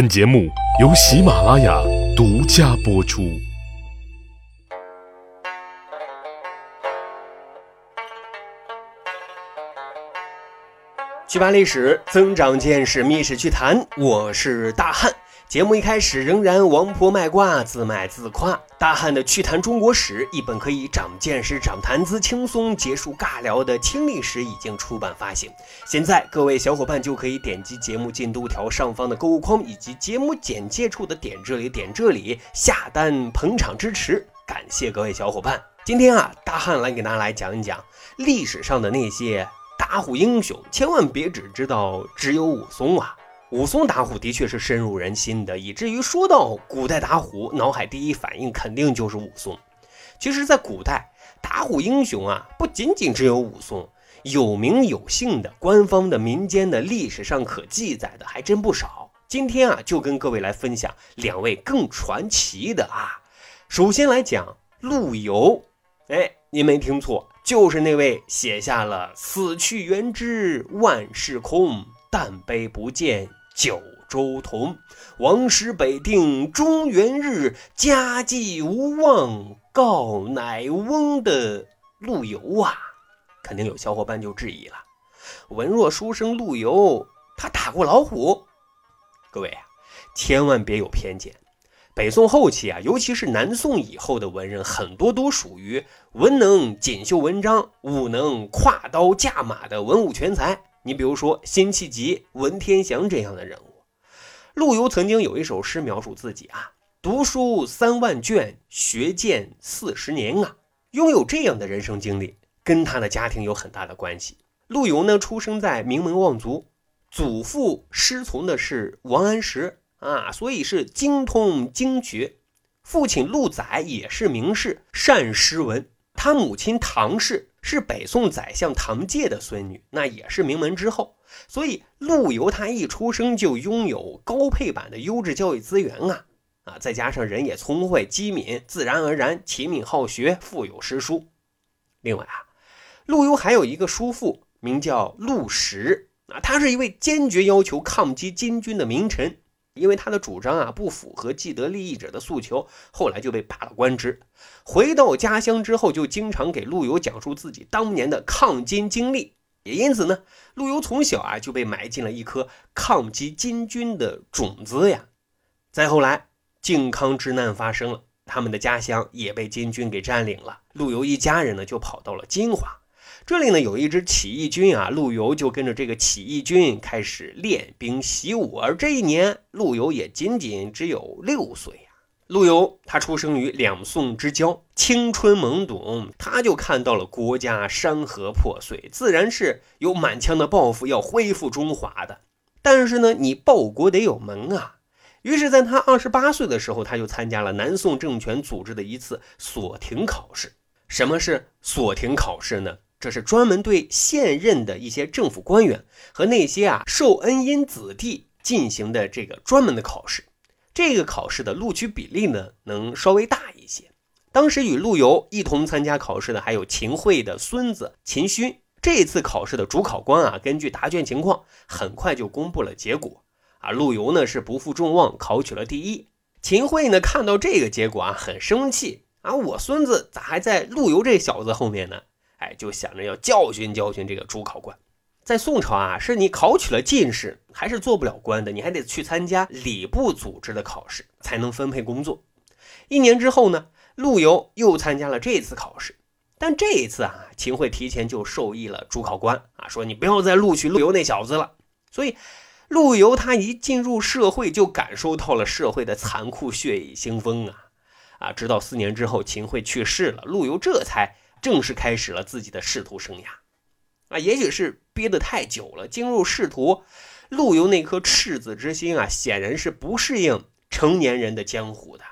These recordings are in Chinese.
本节目由喜马拉雅独家播出。去扒历史，增长见识，密室趣谈。我是大汉。节目一开始仍然王婆卖瓜，自卖自夸。大汉的趣谈中国史，一本可以长见识、长谈资、轻松结束尬聊的轻历史已经出版发行。现在各位小伙伴就可以点击节目进度条上方的购物框，以及节目简介处的点这里点这里下单捧场支持，感谢各位小伙伴。今天啊，大汉来给大家来讲一讲历史上的那些。打虎英雄，千万别只知道只有武松啊！武松打虎的确是深入人心的，以至于说到古代打虎，脑海第一反应肯定就是武松。其实，在古代打虎英雄啊，不仅仅只有武松，有名有姓的、官方的、民间的、历史上可记载的还真不少。今天啊，就跟各位来分享两位更传奇的啊。首先来讲陆游，哎，您没听错。就是那位写下了“死去元知万事空，但悲不见九州同。王师北定中原日，家祭无忘告乃翁”的陆游啊！肯定有小伙伴就质疑了：文弱书生陆游，他打过老虎？各位啊，千万别有偏见。北宋后期啊，尤其是南宋以后的文人，很多都属于文能锦绣文章，武能跨刀架马的文武全才。你比如说辛弃疾、文天祥这样的人物。陆游曾经有一首诗描述自己啊：“读书三万卷，学剑四十年啊。”拥有这样的人生经历，跟他的家庭有很大的关系。陆游呢，出生在名门望族，祖父师从的是王安石。啊，所以是精通经学。父亲陆载也是名士，善诗文。他母亲唐氏是北宋宰相唐介的孙女，那也是名门之后。所以陆游他一出生就拥有高配版的优质教育资源啊啊！再加上人也聪慧机敏，自然而然勤敏好学，富有诗书。另外啊，陆游还有一个叔父，名叫陆石啊，他是一位坚决要求抗击金军的名臣。因为他的主张啊不符合既得利益者的诉求，后来就被罢了官职。回到家乡之后，就经常给陆游讲述自己当年的抗金经历。也因此呢，陆游从小啊就被埋进了一颗抗击金军的种子呀。再后来，靖康之难发生了，他们的家乡也被金军给占领了。陆游一家人呢就跑到了金华。这里呢有一支起义军啊，陆游就跟着这个起义军开始练兵习武。而这一年，陆游也仅仅只有六岁呀。陆游他出生于两宋之交，青春懵懂，他就看到了国家山河破碎，自然是有满腔的抱负要恢复中华的。但是呢，你报国得有门啊。于是，在他二十八岁的时候，他就参加了南宋政权组织的一次锁庭考试。什么是锁庭考试呢？这是专门对现任的一些政府官员和那些啊受恩荫子弟进行的这个专门的考试。这个考试的录取比例呢，能稍微大一些。当时与陆游一同参加考试的还有秦桧的孙子秦勋。这次考试的主考官啊，根据答卷情况，很快就公布了结果。啊，陆游呢是不负众望，考取了第一。秦桧呢看到这个结果啊，很生气啊，我孙子咋还在陆游这小子后面呢？哎，就想着要教训教训这个主考官。在宋朝啊，是你考取了进士，还是做不了官的，你还得去参加礼部组织的考试，才能分配工作。一年之后呢，陆游又参加了这次考试，但这一次啊，秦桧提前就授意了主考官啊，说你不要再录取陆游那小子了。所以，陆游他一进入社会，就感受到了社会的残酷，血雨腥风啊啊！直到四年之后，秦桧去世了，陆游这才。正式开始了自己的仕途生涯，啊，也许是憋得太久了，进入仕途，陆游那颗赤子之心啊，显然是不适应成年人的江湖的。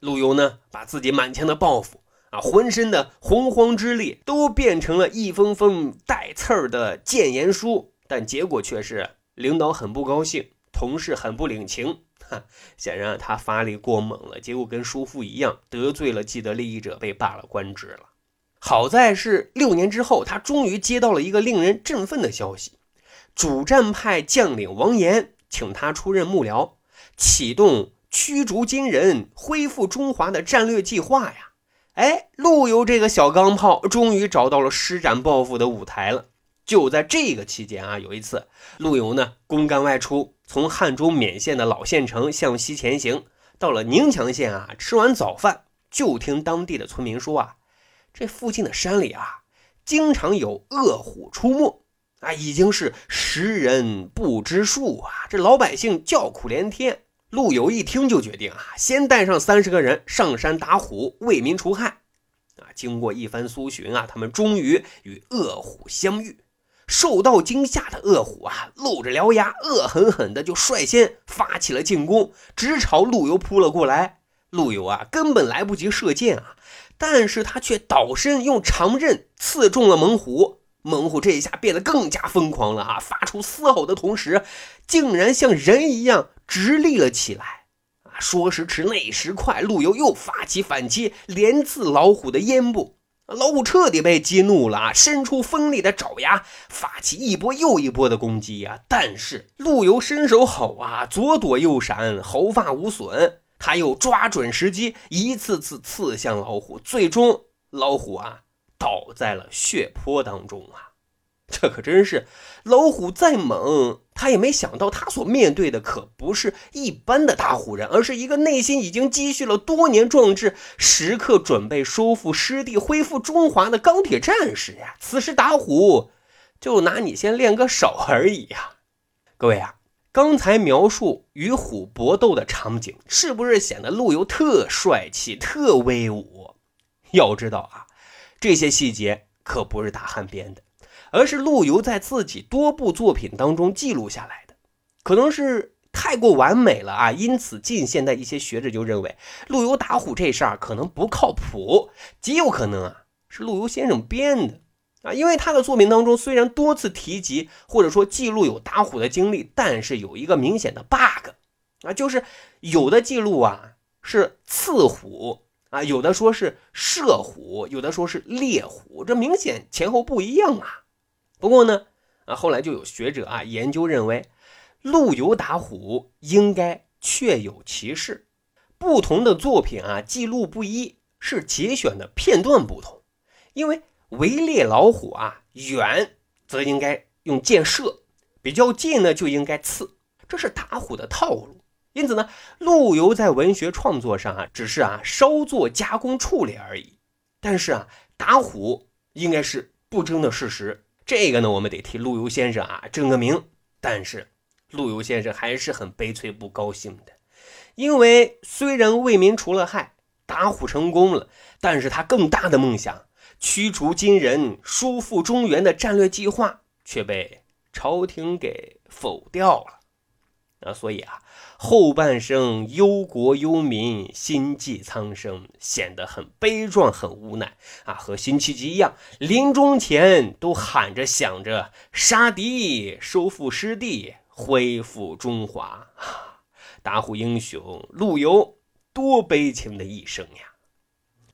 陆游呢，把自己满腔的抱负啊，浑身的洪荒之力，都变成了一封封带刺儿的谏言书，但结果却是领导很不高兴，同事很不领情，哈，显然他发力过猛了，结果跟叔父一样，得罪了既得利益者，被罢了官职了。好在是六年之后，他终于接到了一个令人振奋的消息：主战派将领王岩请他出任幕僚，启动驱逐金人、恢复中华的战略计划呀。哎，陆游这个小钢炮终于找到了施展抱负的舞台了。就在这个期间啊，有一次，陆游呢公干外出，从汉中勉县的老县城向西前行，到了宁强县啊，吃完早饭，就听当地的村民说啊，这附近的山里啊，经常有恶虎出没啊，已经是食人不知数啊，这老百姓叫苦连天。陆游一听就决定啊，先带上三十个人上山打虎，为民除害。啊，经过一番搜寻啊，他们终于与恶虎相遇。受到惊吓的恶虎啊，露着獠牙，恶狠狠的就率先发起了进攻，直朝陆游扑了过来。陆游啊，根本来不及射箭啊，但是他却倒身用长刃刺中了猛虎。猛虎这一下变得更加疯狂了啊！发出嘶吼的同时，竟然像人一样直立了起来啊！说时迟，那时快，陆游又发起反击，连刺老虎的咽部。老虎彻底被激怒了啊！伸出锋利的爪牙，发起一波又一波的攻击啊！但是陆游身手好啊，左躲右闪，毫发无损。他又抓准时机，一次次刺向老虎，最终老虎啊！倒在了血泊当中啊！这可真是老虎再猛，他也没想到他所面对的可不是一般的大虎人，而是一个内心已经积蓄了多年壮志，时刻准备收复失地、恢复中华的钢铁战士呀！此时打虎，就拿你先练个手而已呀！各位啊，刚才描述与虎搏斗的场景，是不是显得陆游特帅气、特威武？要知道啊！这些细节可不是大汉编的，而是陆游在自己多部作品当中记录下来的。可能是太过完美了啊，因此近现代一些学者就认为陆游打虎这事儿可能不靠谱，极有可能啊是陆游先生编的啊。因为他的作品当中虽然多次提及或者说记录有打虎的经历，但是有一个明显的 bug 啊，就是有的记录啊是刺虎。啊，有的说是射虎，有的说是猎虎，这明显前后不一样啊。不过呢，啊，后来就有学者啊研究认为，陆游打虎应该确有其事。不同的作品啊记录不一，是节选的片段不同。因为围猎老虎啊，远则应该用箭射，比较近呢就应该刺，这是打虎的套路。因此呢，陆游在文学创作上啊，只是啊稍作加工处理而已。但是啊，打虎应该是不争的事实。这个呢，我们得替陆游先生啊正个名。但是，陆游先生还是很悲催不高兴的，因为虽然为民除了害，打虎成功了，但是他更大的梦想——驱逐金人、收复中原的战略计划，却被朝廷给否掉了。啊，所以啊。后半生忧国忧民，心系苍生，显得很悲壮，很无奈啊，和辛弃疾一样，临终前都喊着想着杀敌、收复失地、恢复中华啊！打虎英雄陆游，多悲情的一生呀！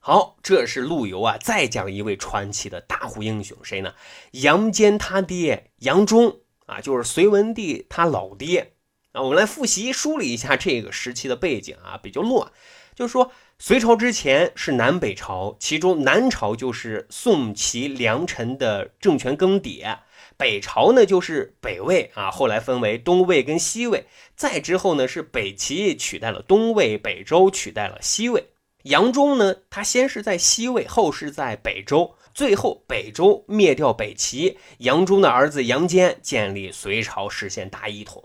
好，这是陆游啊，再讲一位传奇的大虎英雄，谁呢？杨坚他爹杨忠啊，就是隋文帝他老爹。啊，我们来复习梳理一下这个时期的背景啊，比较乱。就是说，隋朝之前是南北朝，其中南朝就是宋齐梁陈的政权更迭，北朝呢就是北魏啊，后来分为东魏跟西魏，再之后呢是北齐取代了东魏，北周取代了西魏。杨忠呢，他先是在西魏，后是在北周，最后北周灭掉北齐，杨忠的儿子杨坚建立隋朝，实现大一统。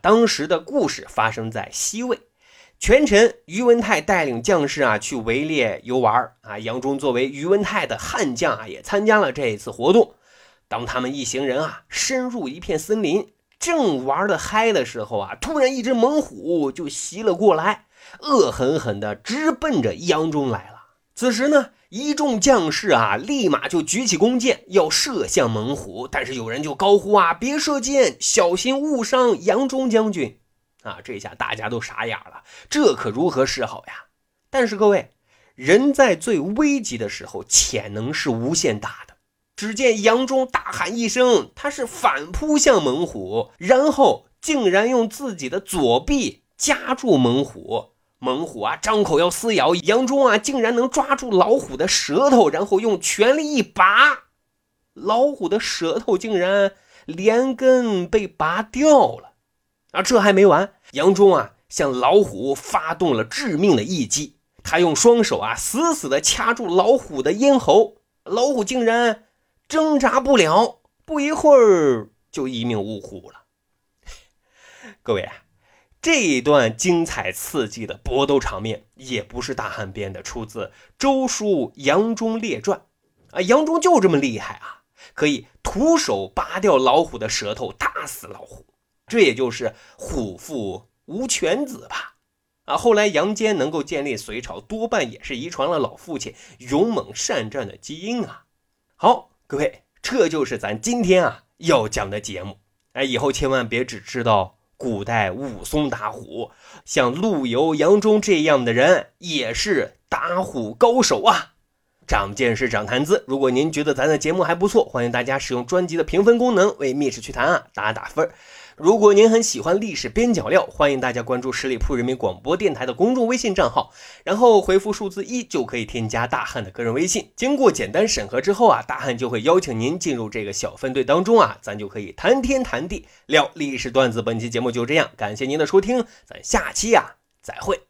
当时的故事发生在西魏，权臣于文泰带领将士啊去围猎游玩啊，杨忠作为于文泰的悍将啊也参加了这一次活动。当他们一行人啊深入一片森林，正玩的嗨的时候啊，突然一只猛虎就袭了过来，恶狠狠地直奔着杨忠来了。此时呢。一众将士啊，立马就举起弓箭要射向猛虎，但是有人就高呼啊：“别射箭，小心误伤杨忠将军！”啊，这下大家都傻眼了，这可如何是好呀？但是各位，人在最危急的时候，潜能是无限大的。只见杨忠大喊一声，他是反扑向猛虎，然后竟然用自己的左臂。夹住猛虎。猛虎啊，张口要撕咬，杨忠啊，竟然能抓住老虎的舌头，然后用全力一拔，老虎的舌头竟然连根被拔掉了。啊，这还没完，杨忠啊，向老虎发动了致命的一击，他用双手啊，死死的掐住老虎的咽喉，老虎竟然挣扎不了，不一会儿就一命呜呼了。各位啊。这一段精彩刺激的搏斗场面也不是大汉编的，出自《周书杨忠列传》啊，杨忠就这么厉害啊，可以徒手拔掉老虎的舌头，打死老虎，这也就是虎父无犬子吧？啊，后来杨坚能够建立隋朝，多半也是遗传了老父亲勇猛善战的基因啊。好，各位，这就是咱今天啊要讲的节目，哎，以后千万别只知道。古代武松打虎，像陆游、杨忠这样的人也是打虎高手啊！长见识，长谈资。如果您觉得咱的节目还不错，欢迎大家使用专辑的评分功能为《密室趣谈》啊打打分。如果您很喜欢历史边角料，欢迎大家关注十里铺人民广播电台的公众微信账号，然后回复数字一就可以添加大汉的个人微信。经过简单审核之后啊，大汉就会邀请您进入这个小分队当中啊，咱就可以谈天谈地聊历史段子。本期节目就这样，感谢您的收听，咱下期呀再会。